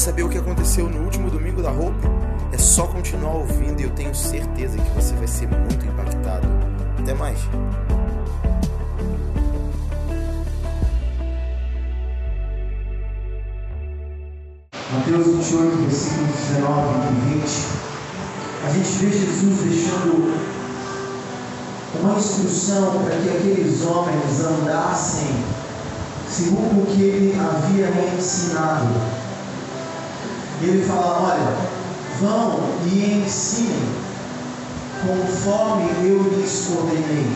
saber o que aconteceu no último domingo da roupa? É só continuar ouvindo e eu tenho certeza que você vai ser muito impactado. Até mais! Mateus 28, versículos 19 e 20, a gente vê Jesus deixando uma instrução para que aqueles homens andassem segundo o que ele havia ensinado. E ele fala: Olha, vão e ensinem conforme eu lhes ordenei.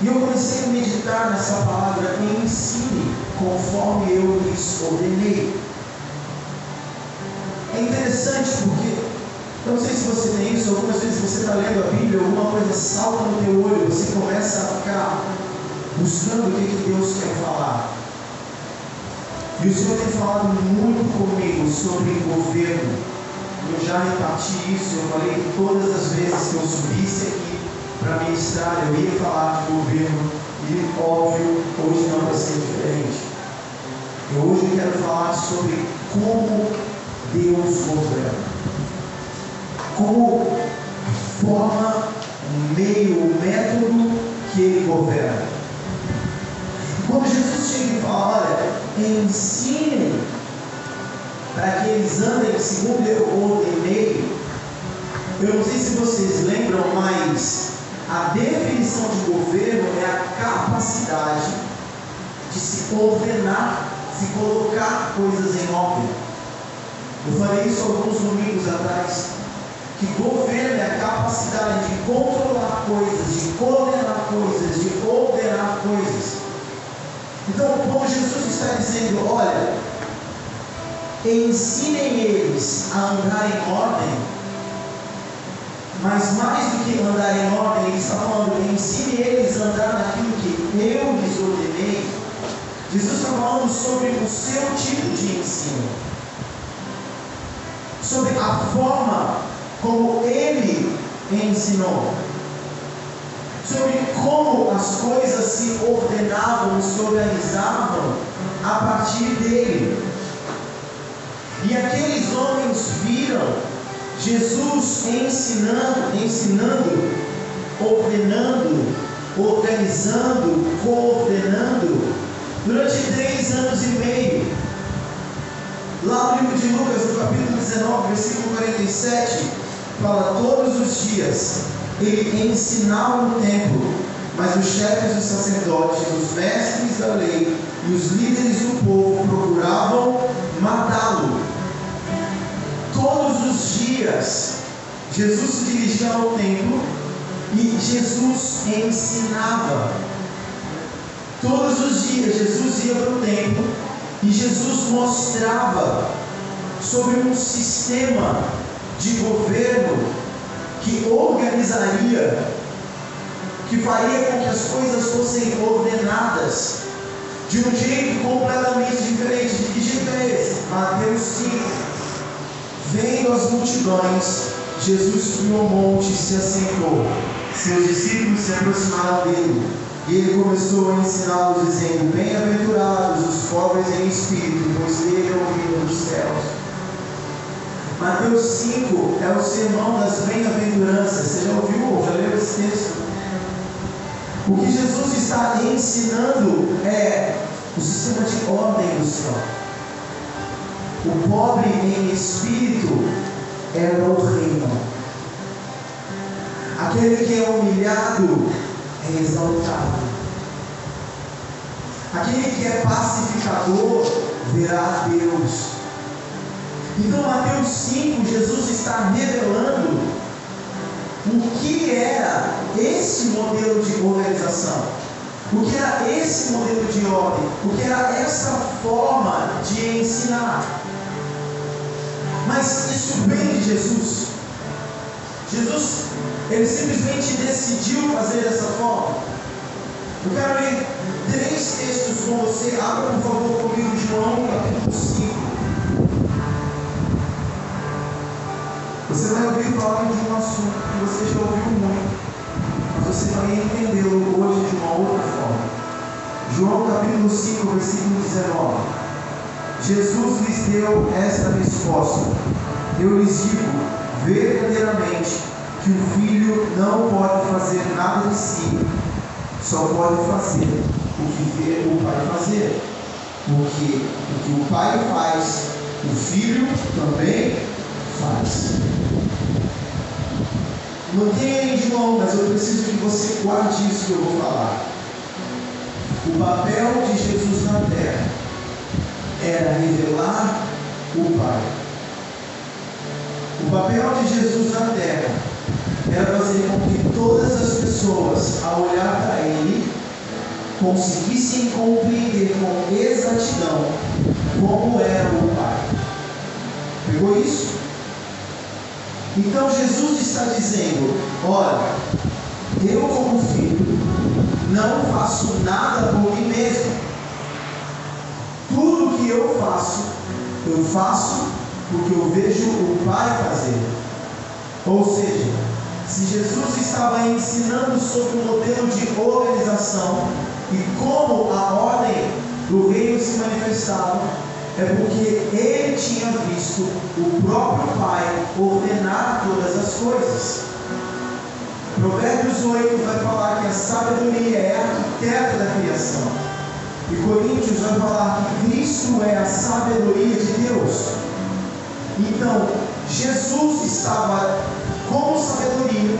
E eu comecei a meditar nessa palavra, ensine conforme eu lhes ordenei. É interessante porque, eu não sei se você tem isso, algumas vezes você está lendo a Bíblia, alguma coisa salta no teu olho, você começa a ficar buscando o que, que Deus quer falar. E o Senhor tem falado muito comigo sobre governo. Eu já reparti isso, eu falei que todas as vezes que eu subisse aqui para ministrar, eu ia falar de governo. E óbvio, hoje não vai ser diferente. Eu hoje quero falar sobre como Deus governa. Como forma, meio, método que Ele governa. Quando Jesus chega e fala, olha, ensine para que eles andem segundo eu ordenei, eu não sei se vocês lembram, mas a definição de governo é a capacidade de se ordenar, se colocar coisas em ordem. Eu falei isso alguns domingos atrás. Que governo é a capacidade de controlar coisas, de coordenar coisas, de ordenar coisas. Então, quando Jesus está dizendo, olha, ensinem eles a andar em ordem, mas mais do que andar em ordem, ele está falando, ensine eles a andar naquilo que eu lhes ordenei. Jesus está falando sobre o seu tipo de ensino, sobre a forma como ele ensinou sobre como as coisas se ordenavam, se organizavam a partir dele. E aqueles homens viram Jesus ensinando, ensinando, ordenando, organizando, coordenando durante três anos e meio. Lá no livro de Lucas, no capítulo 19, versículo 47, fala todos os dias ele ensinava no templo, mas os chefes dos sacerdotes, os mestres da lei e os líderes do povo procuravam matá-lo. Todos os dias, Jesus se dirigia ao templo e Jesus ensinava. Todos os dias, Jesus ia para o templo e Jesus mostrava sobre um sistema de governo que organizaria, que faria com que as coisas fossem ordenadas de um jeito completamente diferente. De que jeito é esse? Mateus 5. Vendo as multidões, Jesus subiu ao monte e se assentou. Seus discípulos se aproximaram dele. E ele começou a ensiná-los, dizendo: Bem-aventurados os pobres em espírito, pois é o reino dos céus. Mateus 5 é o sermão das bem-aventuranças. Você já ouviu ou já leu esse texto? O que Jesus está ensinando é o sistema de ordem do céu. O pobre em espírito é o reino. Aquele que é humilhado é exaltado. Aquele que é pacificador verá Deus. Então, Mateus 5, Jesus está revelando o que era esse modelo de organização, o que era esse modelo de ordem, o que era essa forma de ensinar. Mas isso vem de Jesus. Jesus, ele simplesmente decidiu fazer dessa forma. Eu quero ler três textos com você. Abra, por favor, comigo João capítulo 5. Você vai ouvir falar de um assunto que você já ouviu muito, mas você vai entendê-lo hoje de uma outra forma. João capítulo 5, versículo 19. Jesus lhes deu esta resposta: Eu lhes digo verdadeiramente que o filho não pode fazer nada de si, só pode fazer o que vê o pai fazer. Porque o que o pai faz, o filho também faz. Não tem João, mas eu preciso que você guarde isso que eu vou falar. O papel de Jesus na terra era revelar o Pai. O papel de Jesus na terra era fazer com que todas as pessoas, ao olhar para Ele, conseguissem compreender com exatidão como era o Pai. Pegou isso? Então Jesus está dizendo: olha, eu como filho não faço nada por mim mesmo. Tudo que eu faço, eu faço porque eu vejo o Pai fazer. Ou seja, se Jesus estava ensinando sobre o modelo de organização e como a ordem do reino se manifestava, é porque ele tinha visto o próprio Pai ordenar todas as coisas. Provérbios 8 vai falar que a sabedoria é a arquiteta da criação. E Coríntios vai falar que Cristo é a sabedoria de Deus. Então, Jesus estava como sabedoria,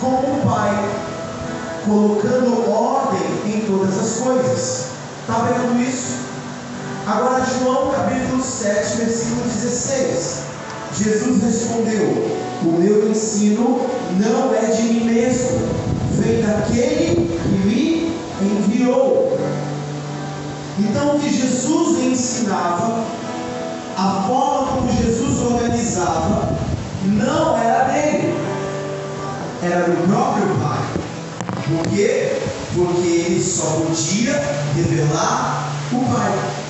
como Pai, colocando ordem em todas as coisas. Está vendo isso? Agora, João capítulo 7, versículo 16. Jesus respondeu: O meu ensino não é de mim mesmo, vem daquele que me enviou. Então, o que Jesus ensinava, a forma como Jesus organizava, não era dele, era do próprio Pai. Por quê? Porque ele só podia revelar o Pai.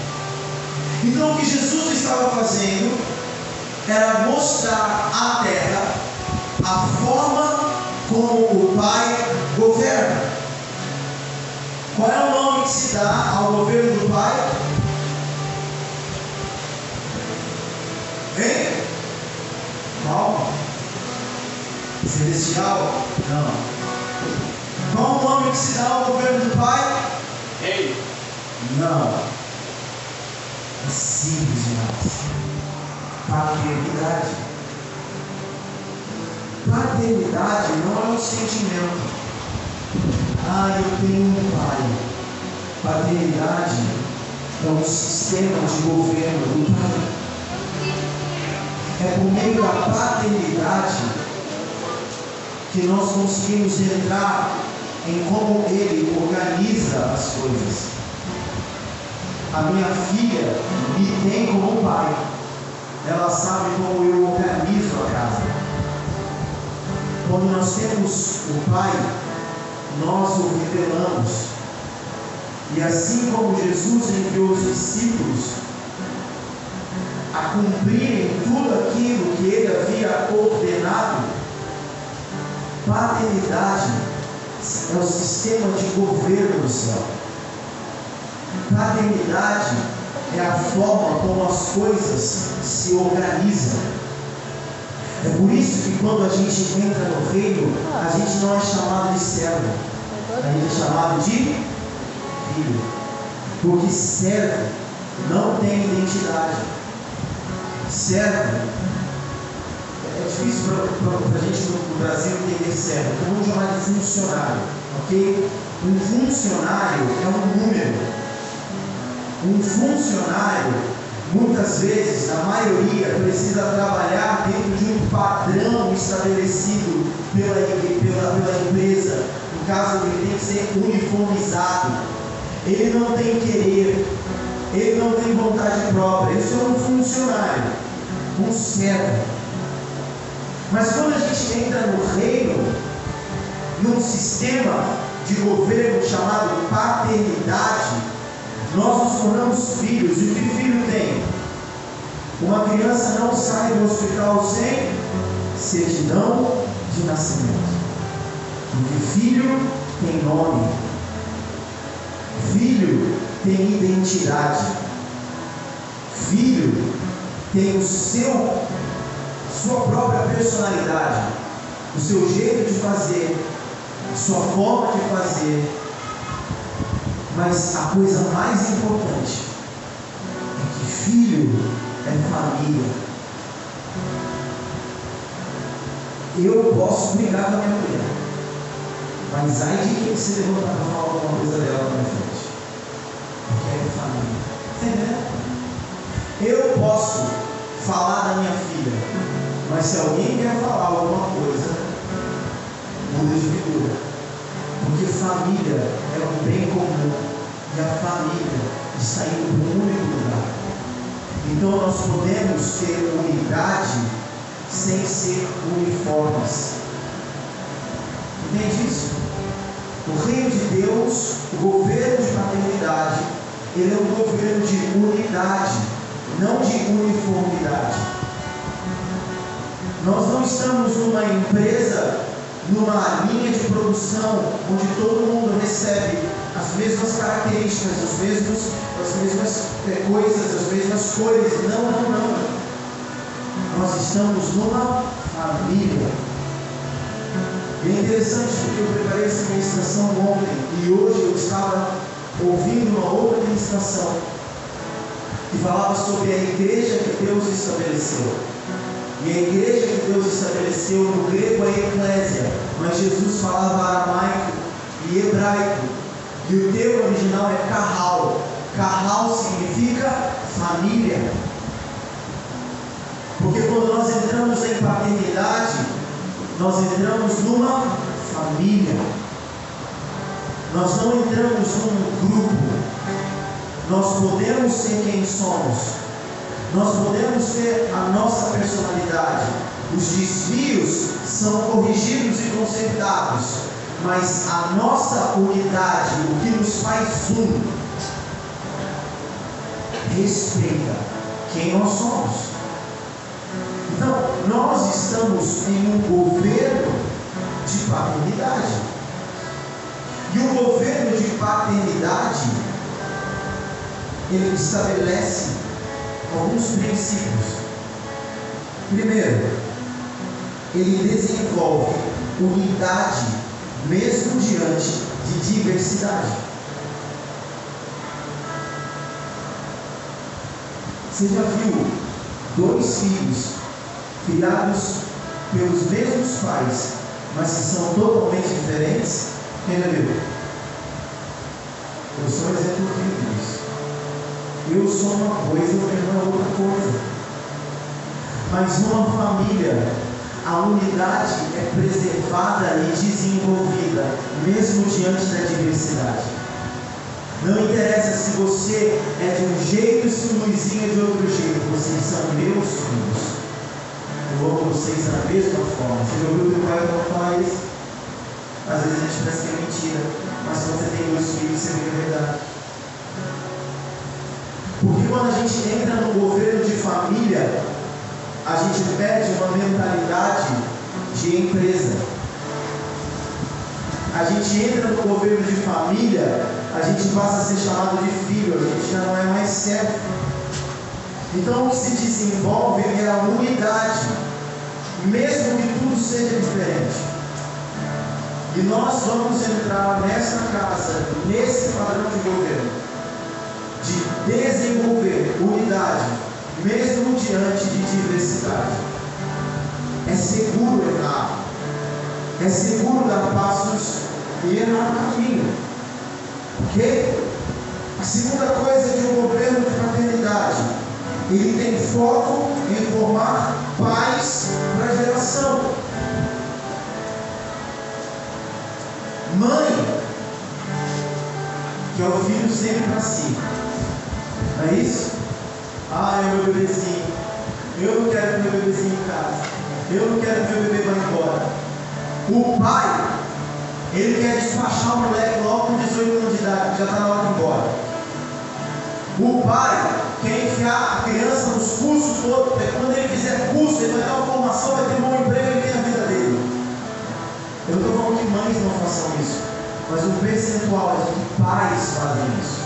Então o que Jesus estava fazendo era mostrar à terra a forma como o Pai governa. Qual é o nome que se dá ao governo do Pai? Hein? Qual? Celestial? Não. Qual o nome que se dá ao governo do Pai? Rei. Não. Simples demais. Paternidade. Paternidade não é um sentimento. Ah, eu tenho um pai. Paternidade é um sistema de governo do pai. É por meio da paternidade que nós conseguimos entrar em como ele organiza as coisas. A minha filha me tem como pai. Ela sabe como eu organizo a casa. Quando nós temos o pai, nós o revelamos. E assim como Jesus enviou os discípulos a cumprirem tudo aquilo que ele havia ordenado, paternidade é o sistema de governo do céu. Paternidade é a forma como as coisas se organizam. É por isso que quando a gente entra no reino, a gente não é chamado de servo, a gente é chamado de filho. Porque servo não tem identidade. Servo é difícil para a gente no Brasil entender servo. Vamos chamar de funcionário, ok? Um funcionário é um número. Um funcionário, muitas vezes, na maioria, precisa trabalhar dentro de um padrão estabelecido pela, pela, pela empresa. No caso, ele tem que ser uniformizado. Ele não tem querer, ele não tem vontade própria. Isso é um funcionário, um servo. Mas quando a gente entra no reino, num sistema de governo chamado paternidade, nós nos tornamos filhos. E que filho tem? Uma criança não sai do hospital sem certidão de nascimento. Porque filho tem nome. Filho tem identidade. Filho tem o seu, sua própria personalidade, o seu jeito de fazer, sua forma de fazer. Mas a coisa mais importante é que filho é família. Eu posso brigar com a minha mulher, mas ai de quem se levantar para falar alguma coisa dela na minha frente. Porque é família. Entendeu? Eu posso falar da minha filha, mas se alguém quer falar alguma coisa, muda de figura. Porque família é um bem comum e a família está indo para um único lugar. Então nós podemos ter unidade sem ser uniformes. Entende isso? O reino de Deus, o governo de paternidade, ele é um governo de unidade, não de uniformidade. Nós não estamos numa empresa, numa linha de produção, onde todo mundo recebe as mesmas características, os mesmos, as mesmas é, coisas, as mesmas cores. Não, não, não. Nós estamos numa família. E é interessante porque eu preparei essa ministração ontem e hoje eu estava ouvindo uma outra ministração que falava sobre a igreja que Deus estabeleceu. E a igreja que Deus estabeleceu no grego é eclésia, mas Jesus falava aramaico e hebraico. E o termo original é carral. Carral significa família. Porque quando nós entramos em paternidade, nós entramos numa família. Nós não entramos num grupo. Nós podemos ser quem somos. Nós podemos ter a nossa personalidade. Os desvios são corrigidos e consertados. Mas a nossa unidade, o que nos faz um, respeita quem nós somos. Então, nós estamos em um governo de paternidade. E o governo de paternidade, ele estabelece alguns princípios. Primeiro, ele desenvolve unidade mesmo diante de diversidade. Você já viu dois filhos criados pelos mesmos pais, mas que são totalmente diferentes? Quem já viu? Eu sou um exemplo vivo disso. Eu sou uma coisa, o meu irmão é outra coisa. Mas numa família, a unidade é preservada e desenvolvida, mesmo diante da diversidade. Não interessa se você é de um jeito e se o Luizinho é de outro jeito, vocês são meus filhos. Eu amo vocês da mesma forma. Você já ouviu o pai não falar isso? Às vezes a gente pensa que é mentira, mas se você tem dois filhos, você vê a verdade. Porque quando a gente entra no governo de família, a gente perde uma mentalidade de empresa. A gente entra no governo de família, a gente passa a ser chamado de filho, a gente já não é mais servo. Então o que se desenvolve é a unidade, mesmo que tudo seja diferente. E nós vamos entrar nessa casa, nesse padrão de governo, de desenvolver unidade, mesmo diante de diversidade. É seguro errar. É seguro dar passos e errar no caminho. Ok? A segunda coisa de um governo de paternidade, ele tem foco em formar pais para a geração. Mãe, que é o filho sempre para si. Não é isso? Ah, é meu bebezinho. Eu não quero meu bebezinho em casa. Eu não quero que meu bebê vá embora. O pai, ele quer despachar o moleque logo com 18 anos de idade, já está na hora de ir embora. O pai quer enfiar a criança nos cursos todos, porque quando ele fizer curso, ele vai ter uma formação, vai ter um bom emprego, ele tem a vida dele. Eu não estou falando que mães não façam isso, mas o percentual é de que pais fazem isso.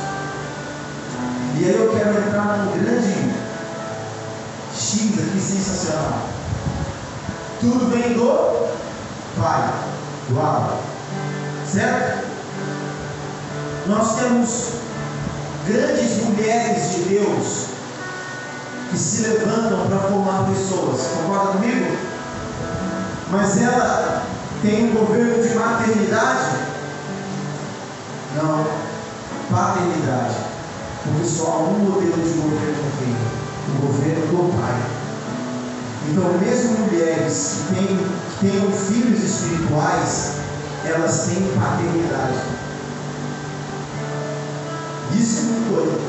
E aí eu quero entrar num grande X aqui sensacional. Tudo vem do Pai, do Abba. Certo? Nós temos grandes mulheres de Deus que se levantam para formar pessoas. Concorda comigo? Mas ela tem um governo de maternidade? Não, paternidade. Porque só há um modelo de governo no reino: o governo do Pai. Então, mesmo mulheres que, têm, que tenham filhos espirituais, elas têm paternidade. Isso é doido.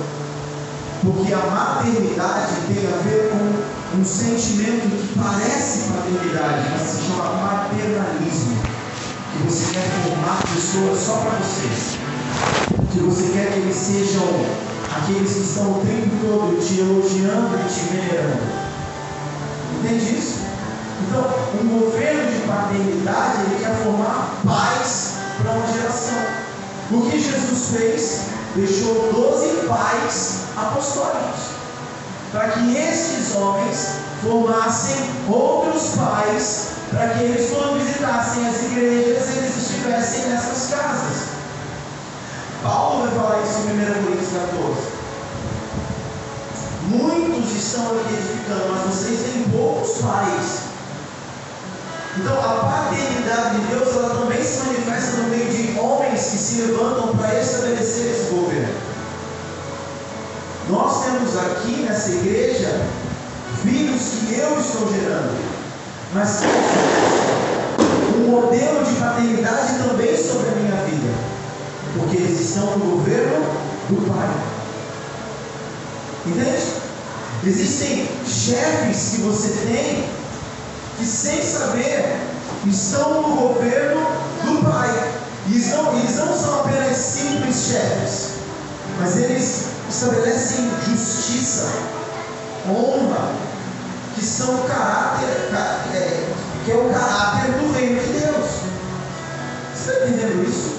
Porque a maternidade tem a ver com um sentimento que parece paternidade, mas se chama maternalismo. Que você quer formar pessoas só para vocês. Que você quer que eles sejam aqueles que estão o tempo todo te elogiando e te venerando. Entende isso? Então, um governo de paternidade, ele quer formar pais para uma geração. O que Jesus fez? Deixou 12 pais apostólicos, para que estes homens formassem outros pais, para que eles, quando visitassem as igrejas, eles estivessem nessas casas. Paulo vai falar isso em 1 Coríntios 14. Muitos estão aqui edificando, mas vocês têm poucos pais. Então, a paternidade de Deus ela também se manifesta no meio de homens que se levantam para estabelecer esse governo. Nós temos aqui nessa igreja filhos que eu estou gerando, mas um modelo de paternidade também sobre a minha vida, porque eles estão no governo do Pai. Entende? Existem chefes que você tem que sem saber estão no governo do Pai. E eles não, eles não são apenas simples chefes, mas eles estabelecem justiça, honra, que são o caráter, é, que é o caráter do reino de Deus. Você está entendendo isso?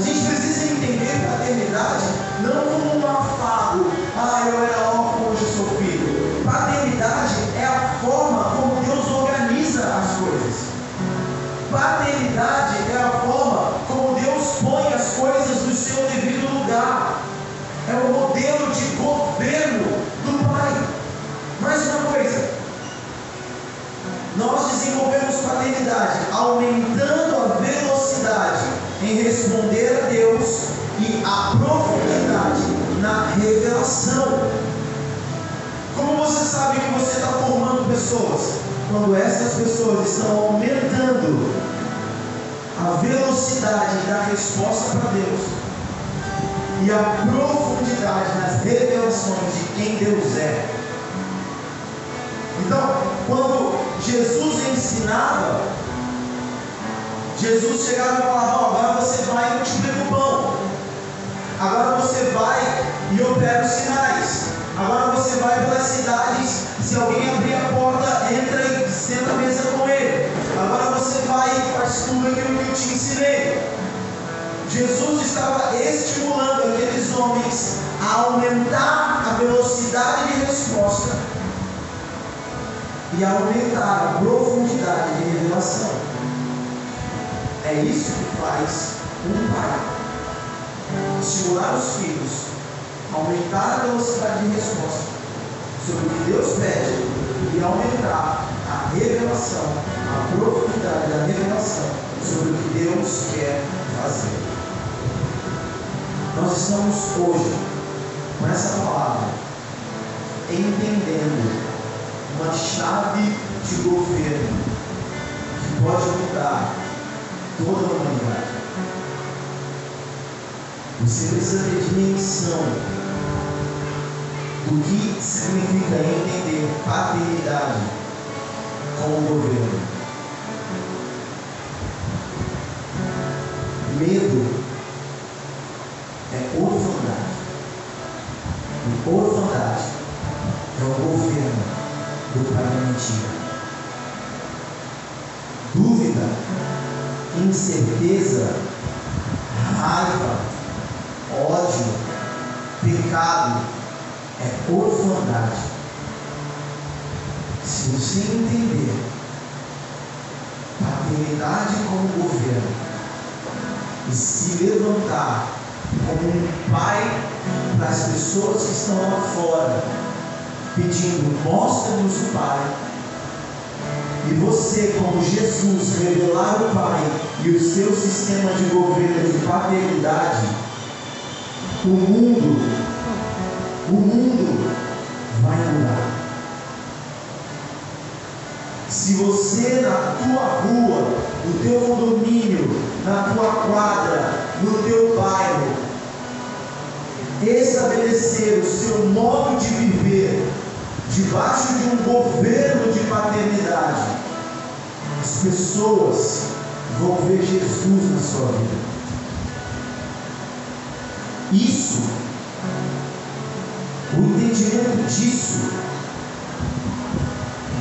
A gente precisa entender paternidade não como um afago, ah, eu era órfão, hoje sou filho. Paternidade é a forma como Deus organiza as coisas. Paternidade é a forma como Deus põe as coisas no seu devido lugar. É o modelo de governo do Pai. Mais uma coisa. Nós desenvolvemos paternidade aumentando a velocidade em responder a Deus e a profundidade na revelação. Como você sabe que você está formando pessoas? Quando essas pessoas estão aumentando a velocidade da resposta para Deus e a profundidade nas revelações de quem Deus é. Então, quando Jesus ensinava, Jesus chegava e falava: oh, agora você vai e multiplica o pão. Agora você vai e opera os sinais. Agora você vai pelas cidades. Se alguém abrir a porta, entra e senta a mesa com ele. Agora você vai e faz tudo aquilo que eu te ensinei. Jesus estava estimulando aqueles homens a aumentar a velocidade de resposta e a aumentar a profundidade de revelação. É isso que faz um pai. Estimular os filhos, aumentar a velocidade de resposta sobre o que Deus pede e aumentar a revelação, a profundidade da revelação sobre o que Deus quer fazer. Nós estamos hoje com essa palavra entendendo uma chave de governo que pode mudar toda a humanidade. Você precisa ter dimensão do que significa entender paternidade como governo. Medo é orfandade. E orfandade é o governo do pai da mentira. Incerteza, raiva, ódio, pecado é orfandade. Se você entender paternidade como governo e se levantar como um pai para as pessoas que estão lá fora, pedindo: mostra-nos o Pai. E você, como Jesus, revelar o Pai e o seu sistema de governo de paternidade, o mundo, o mundo vai mudar. Se você na tua rua, no teu condomínio, na tua quadra, no teu bairro, estabelecer o seu modo de viver debaixo de um governo de paternidade, as pessoas vão ver Jesus na sua vida. Isso, o entendimento disso,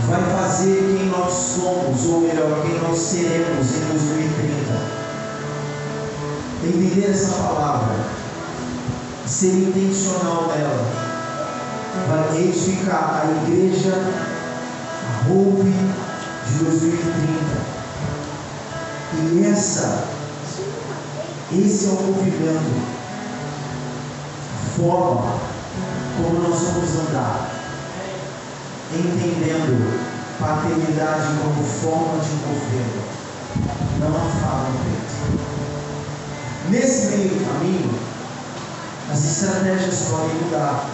vai fazer quem nós somos, ou melhor, quem nós seremos em 2030. Entender essa palavra, ser intencional nela, vai edificar a igreja, Hope de 2030. E essa, esse é o movimento, forma como nós vamos andar, entendendo paternidade como forma de governo, não a fala peito. Nesse meio caminho, as estratégias podem mudar.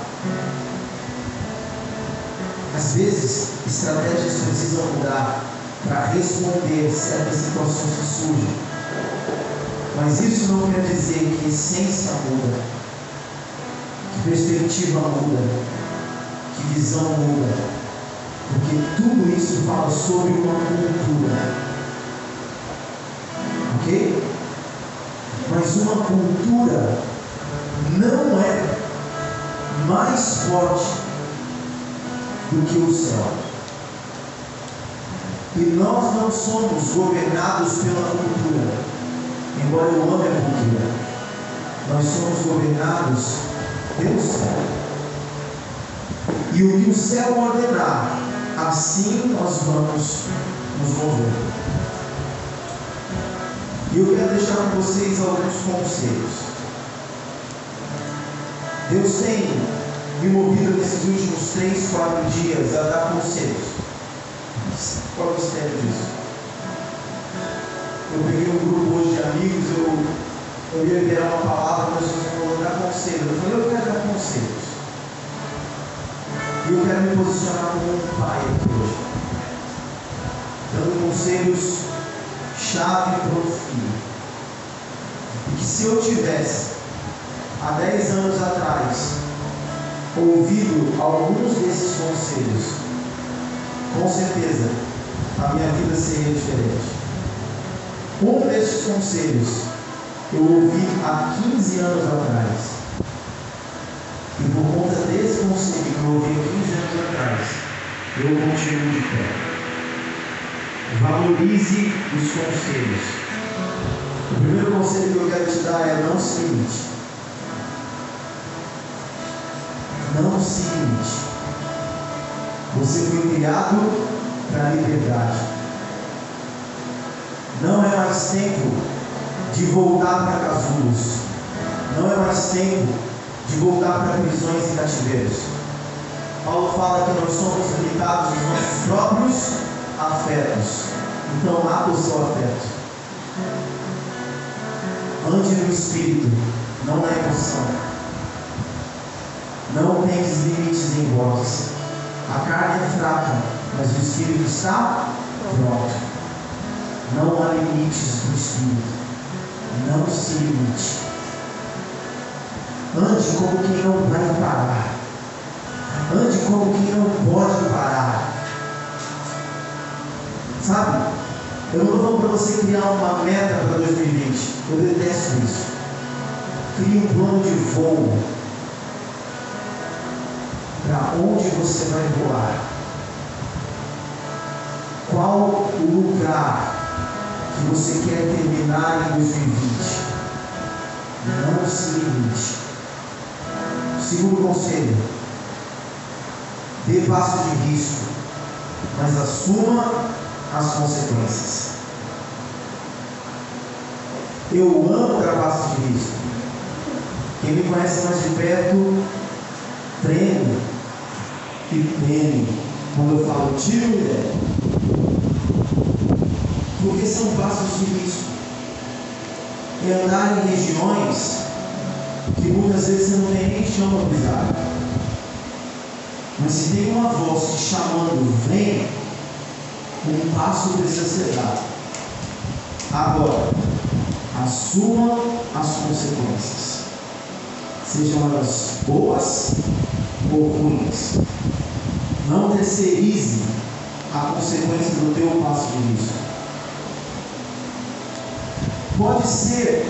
Às vezes, estratégias precisam mudar para responder certas situações que surgem. Mas isso não quer dizer que essência muda, que perspectiva muda, que visão muda. Porque tudo isso fala sobre uma cultura. Ok? Mas uma cultura não é mais forte do que o céu. E nós não somos governados pela cultura, embora eu ame a cultura. Nós somos governados pelo céu. E o que o céu ordenar, assim nós vamos nos mover. E eu quero deixar com vocês alguns conselhos. Deus tem me movido nesses últimos três, quatro dias a dar conselhos. Qual é o mistério disso? Eu peguei um grupo hoje de amigos, eu, eu ia liberar uma palavra, mas eu falou, dar conselhos. Eu falei, eu quero dar conselhos. E eu quero me posicionar como um pai aqui hoje. Dando conselhos chave para o filho. E que se eu tivesse há 10 anos atrás, ouvido alguns desses conselhos, com certeza a minha vida seria diferente. Um desses conselhos eu ouvi há 15 anos atrás. E por conta desse conselho que eu ouvi há 15 anos atrás, eu continuo de pé. Valorize os conselhos. O primeiro conselho que eu quero te dar é não se limite. Limite. Você foi criado para a liberdade. Não é mais tempo de voltar para casulos. Não é mais tempo de voltar para prisões e cativeiros. Paulo fala que nós somos limitados nos nossos próprios afetos. Então mata o seu afeto. Ande no espírito, não na emoção. Tens limites em vós. A carne é fraca, mas o espírito está pronto. Não há limites no espírito. Não se limite. Ande como quem não vai parar. Ande como quem não pode parar. Sabe? Eu não falando para você criar uma meta para 2020. Eu detesto isso. Crie um plano de voo para onde você vai voar. Qual o lugar que você quer terminar em 2020? Não se limite. Segundo conselho, dê passo de risco. mas assuma as consequências. Eu amo Gravaço de risco. Quem me conhece mais de perto, treme e teme quando eu falo tiro mulher. Porque são passos de risco. E andar em regiões que muitas vezes você não tem nem chão para pisar. Mas se tem uma voz te chamando, vem, um passo precisa ser dado. Agora, assuma as consequências, sejam elas boas ou ruins. Não terceirize a consequência do teu passo de risco. Pode ser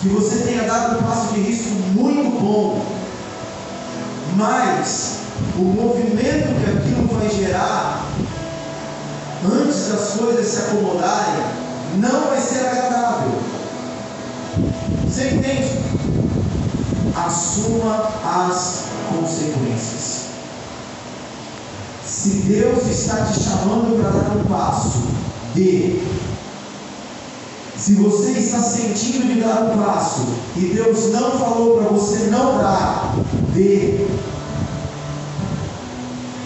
que você tenha dado um passo de risco muito bom, mas o movimento que aquilo vai gerar, antes das coisas se acomodarem, não vai ser agradável. Você entende? Assuma as consequências. Se Deus está te chamando para dar um passo, dê. Se você está sentindo de dar um passo e Deus não falou para você não dar, dê.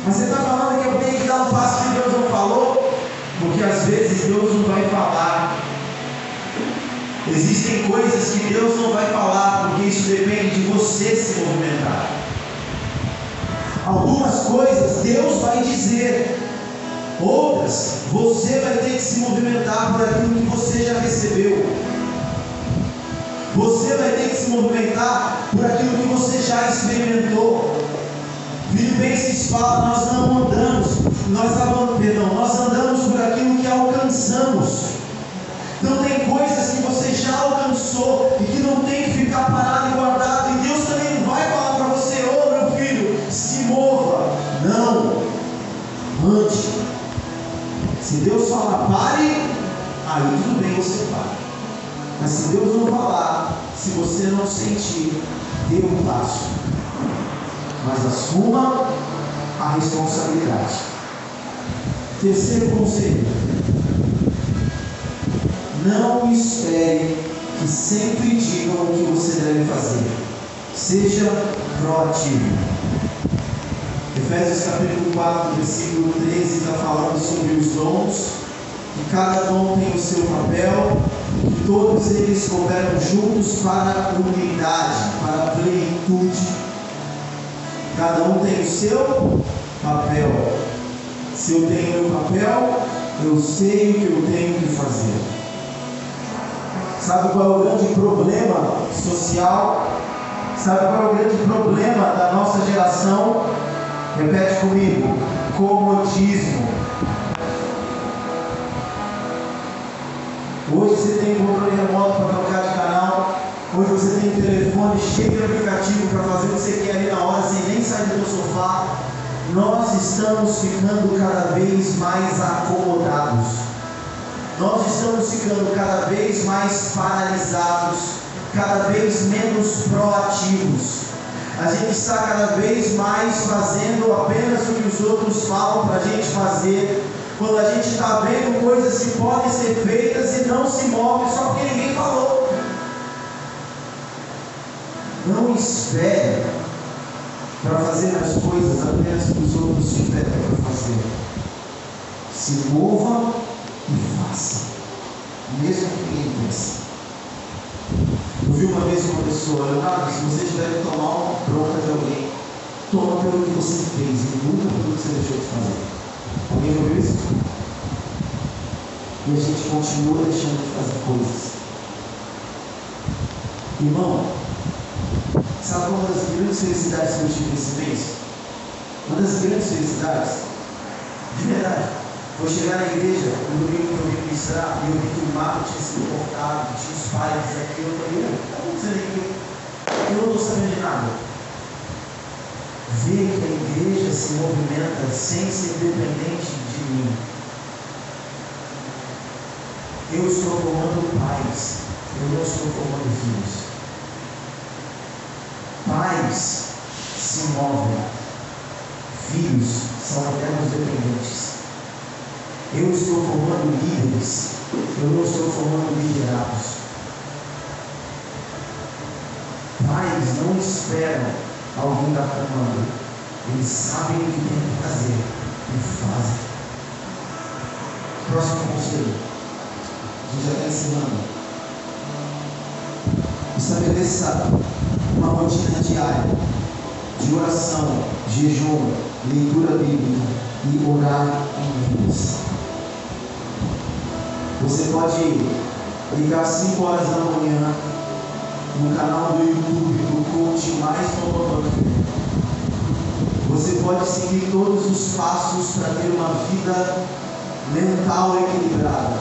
Mas você está falando que eu tenho que dar um passo que Deus não falou? Porque às vezes Deus não vai falar. Existem coisas que Deus não vai falar, porque isso depende de você se movimentar. Algumas coisas Deus vai dizer, outras você vai ter que se movimentar por aquilo que você já recebeu. Você vai ter que se movimentar por aquilo que você já experimentou. Filipenses fala, nós não andamos, nós, perdão, nós andamos por aquilo que alcançamos. Não tem coisas que você já alcançou e que não tem que ficar parado sentir, dê um passo mas assuma a responsabilidade. Terceiro conselho: não espere que sempre digam o que você deve fazer. Seja proativo. Efésios capítulo 4, versículo 13 está falando sobre os dons, que cada dom tem o seu papel, todos eles cooperam juntos para a unidade, para a plenitude Cada um tem o seu papel. Se eu tenho meu papel, eu sei o que eu tenho que fazer. Sabe qual é o grande problema social? Sabe qual é o grande problema da nossa geração? Repete comigo: comodismo. Hoje você tem controle remoto para trocar de canal. Hoje você tem telefone cheio de aplicativo para fazer o que você quer ali na hora, sem nem sair do sofá. Nós estamos ficando cada vez mais acomodados. Nós estamos ficando cada vez mais paralisados, cada vez menos proativos. A gente está cada vez mais fazendo apenas o que os outros falam para a gente fazer. Quando a gente está vendo coisas que podem ser feitas e não se move só porque ninguém falou. Não espere para fazer as coisas apenas que os outros te pedem para fazer. Se mova e faça, mesmo que ninguém pense. Eu vi uma vez uma pessoa, Leonardo, se você tiver que tomar uma bronca de alguém, toma pelo que você fez e nunca pelo que você deixou de fazer. Ouviu isso? E a gente continua deixando de fazer coisas. Irmão, Sabe uma das grandes felicidades que eu tive nesse mês? Uma das grandes felicidades, de verdade, foi chegar na igreja, no domingo que eu vim ministrar, e eu vi que o mato tinha sido cortado, tinha os pais aqui, eu falei, está acontecendo aqui? Eu não estou sabendo de nada. Ver que a igreja se movimenta sem ser dependente de mim. Eu estou formando pais, eu não estou formando filhos. Pais se movem, filhos são eternos dependentes. Eu estou formando líderes, eu não estou formando liderados. Pais não esperam alguém dar comando, eles sabem o que tem que fazer e fazem. Próximo conselho. A gente já está ensinando. Estabeleça uma rotina diária de oração, jejum, leitura bíblica e orar em línguas. Você pode ligar 5 horas da manhã no canal do YouTube do coach mais Topamante. Você pode seguir todos os passos para ter uma vida mental equilibrada.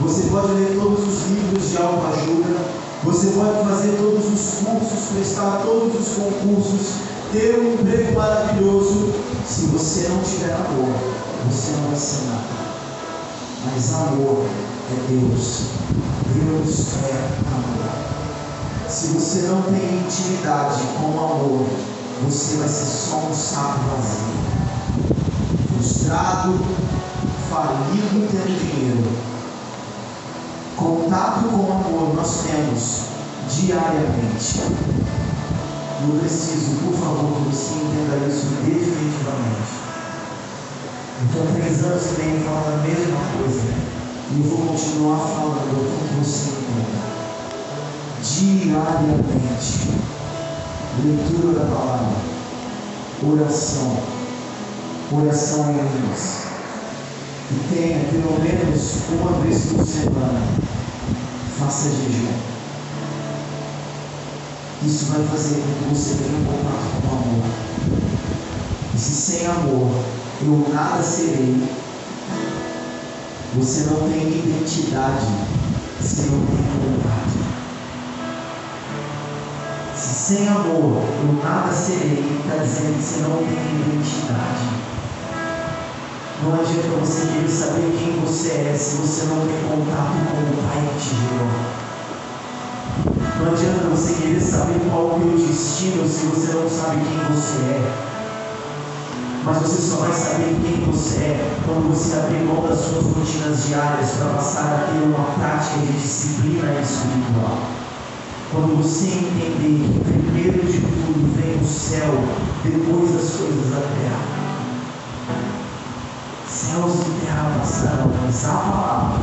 Você pode ler todos os livros de autoajuda. Você pode fazer todos os cursos, prestar todos os concursos, ter um emprego maravilhoso. Se você não tiver amor, você não vai ser nada. Mas amor é Deus. Deus é amor. Se você não tem intimidade com o amor, você vai ser só um saco vazio. Frustrado, falido tendo dinheiro. Contato com o amor nós temos diariamente. Eu preciso, por favor, que você entenda isso definitivamente. Estou três anos e meio falando a mesma coisa. E eu vou continuar falando o que você entenda. Diariamente. Leitura da palavra. Oração. Oração em línguas e tenha pelo menos uma vez por semana, faça jejum. Isso vai fazer com que você tenha um contato com o amor. E se sem amor eu nada serei, você não tem identidade se não tem contato. Sem amor eu nada serei, está dizendo que você não tem identidade. Não adianta você querer saber quem você é se você não tem contato com o Pai que te gerou. Não adianta você querer saber qual é o teu destino se você não sabe quem você é. Mas você só vai saber quem você é quando você abrir mão das suas rotinas diárias para passar a ter uma prática de disciplina espiritual. Quando você entender que primeiro de tudo vem o céu, depois as coisas da terra céus e terra passarão, mas a palavra,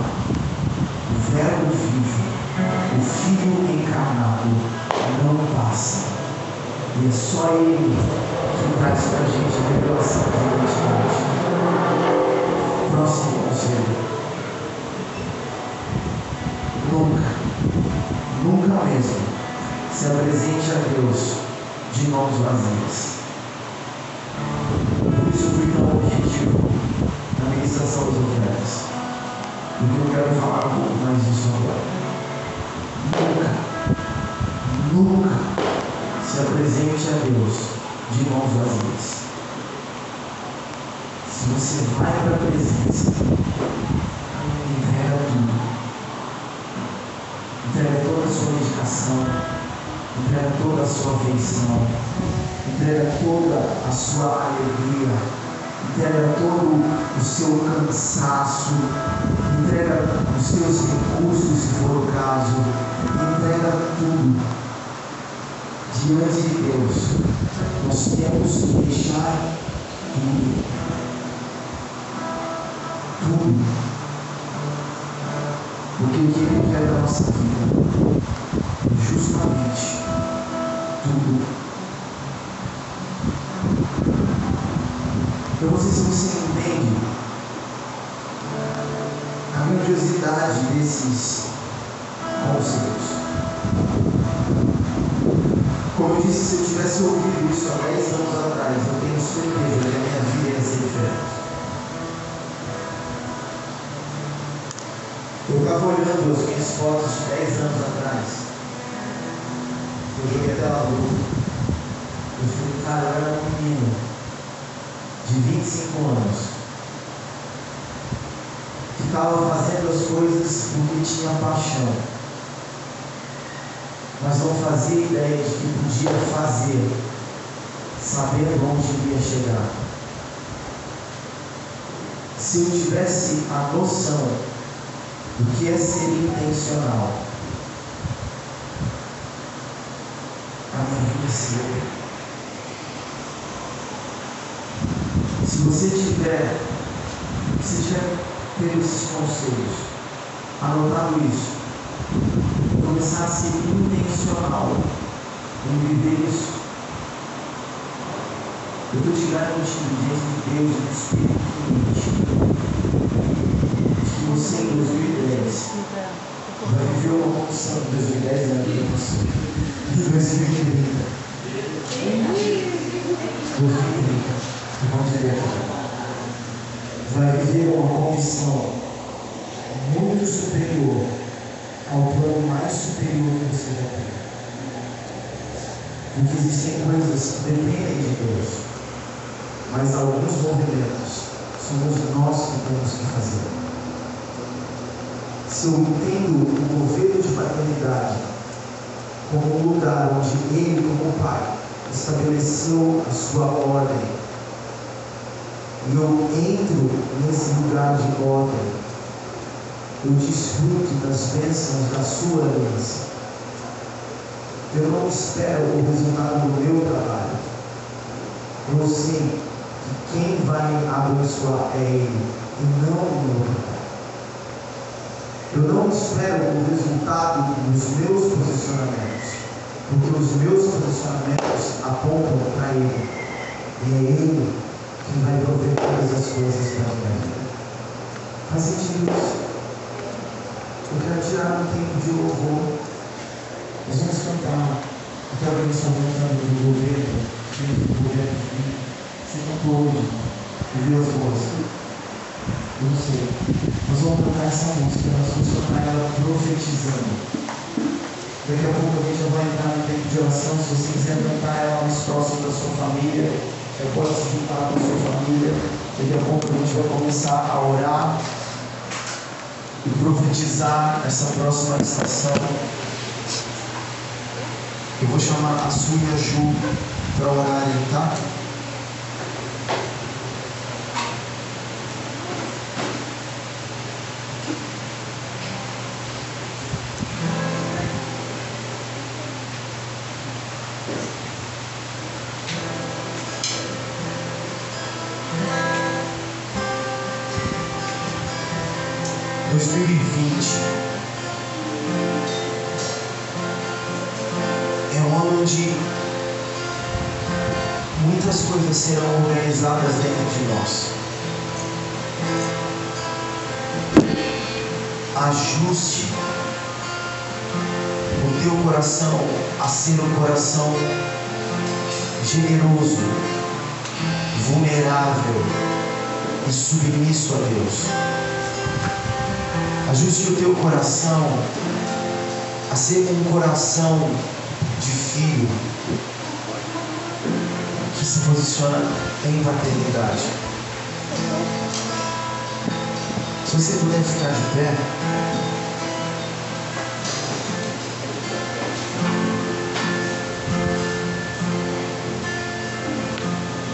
o verbo vivo, o Filho encarnado, não passa. E é só Ele que traz para a gente a revelação de identidade. Próximo conselho. Nunca, nunca mesmo se apresente a Deus de mãos vazias. Por isso fui tão objetivo na ministração das ofertas. E eu quero falar um pouco mais disso agora. Nunca, nunca se apresente a Deus de mãos vazias. Se você vai para a presença, sua alegria, entrega todo o seu cansaço, entrega os seus recursos, se for o caso, entrega tudo diante de Deus. Nós temos que deixar tudo. Tudo. Porque o que Ele quer da nossa vida isso há 10 anos atrás, eu tenho certeza que a minha vida ia ser diferente. Eu estava olhando as minhas fotos de 10 anos atrás. Eu joguei até lá Eu falei, cara, eu era um menino de 25 anos, que estava fazendo as coisas porque tinha paixão, mas não fazia ideia de que podia fazer, sabendo onde iria chegar. se eu tivesse a noção do que é ser intencional, a minha vida seria. Se você tiver, se tiver pego esses conselhos, anotado isso, começar a ser intencional em viver isso, eu estou te garantindo diante de Deus, do Espírito que você em 2010 vai viver uma condição de 2010 é a vida. De 2030. 2030. Vamos dizer Vai viver uma condição muito superior ao plano mais superior que você já tem. Porque existem coisas que dependem de Deus mas alguns movimentos somos nós que temos que fazer. Se eu entendo o governo de paternidade como um lugar onde Ele, como Pai, estabeleceu a sua ordem, e eu entro nesse lugar de ordem, eu desfruto das bênçãos da sua aliança. Eu não espero o resultado do meu trabalho. Eu sei quem vai abençoar é Ele e não o meu Eu não espero o resultado dos meus posicionamentos, porque os meus posicionamentos apontam para Ele. E é Ele quem vai prover todas as coisas para vida. Faz sentido isso? Eu quero tirar um tempo de louvor. Nós vamos cantar aquela canção do governo, do governo divino. Você cantou hoje, ouviu as vozes. Eu não sei. Nós vamos cantar essa música, nós vamos cantar ela profetizando. Daqui a pouco a gente já vai entrar no tempo de oração. Se você quiser cantar ela mais próximo da sua família, você pode se juntar com a sua família. Daqui a pouco a gente vai começar a orar e profetizar essa próxima estação. Eu vou chamar a Su e a Ju para orarem, tá? Ajuste o teu coração a ser um coração generoso, vulnerável e submisso a Deus. Ajuste o teu coração a ser um coração de filho que se posiciona em paternidade. Se você puder ficar de pé.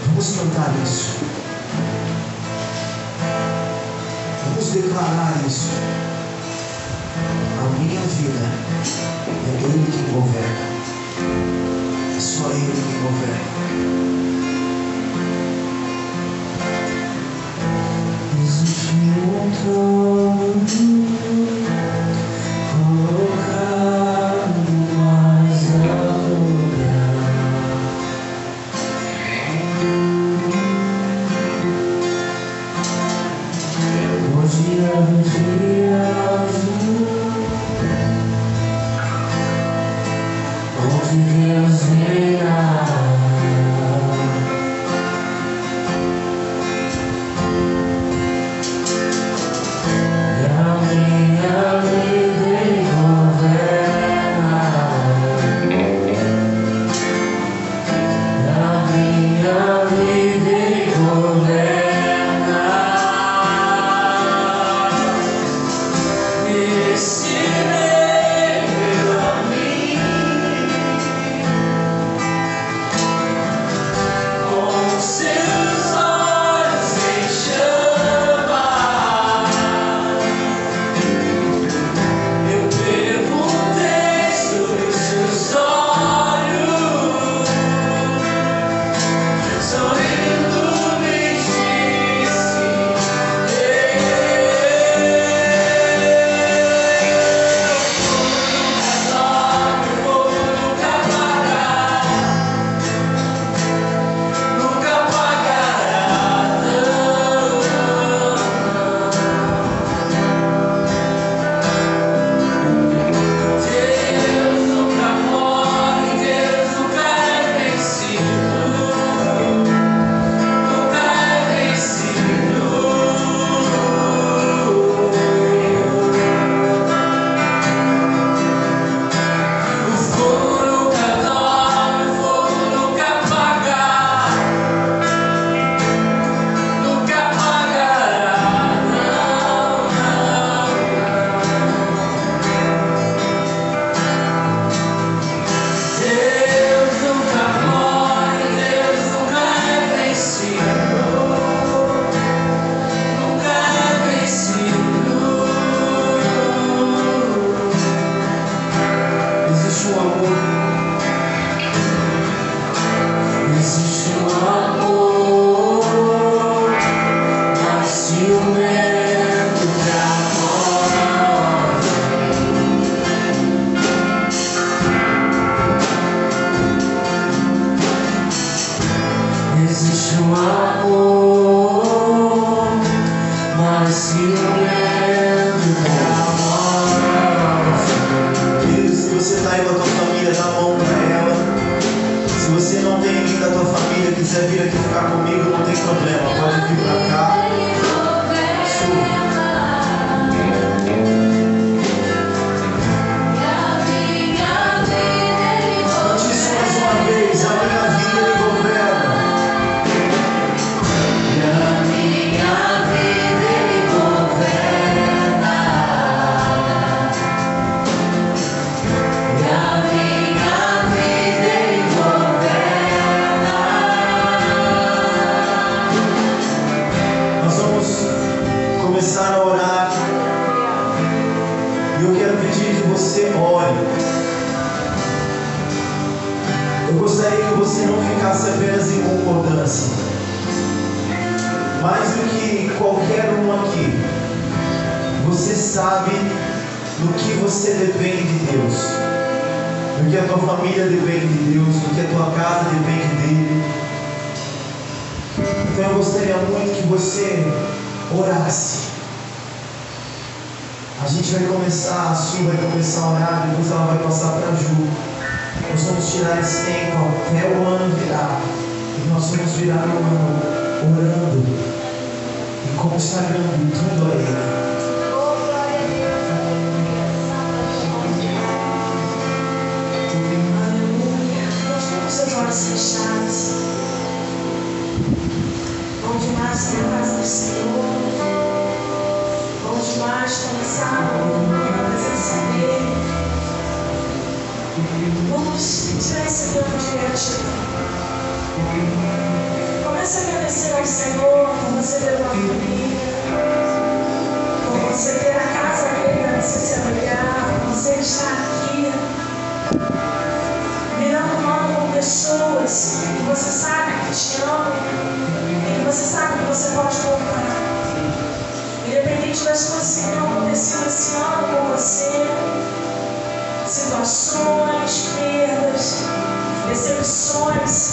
Vamos cantar isso. Vamos declarar isso. A minha vida é Ele quem governa. É só Ele quem governa. Um Vamos tirar esse tempo direto Comece a agradecer ao Senhor por você ter uma família, por você ter a casa dele para você se abrigar, por você estar aqui, virando mão com pessoas que você sabe que te amam e que você sabe que você pode contar. Independente das coisas que tenham acontecido esse ano com você, situações, decepções,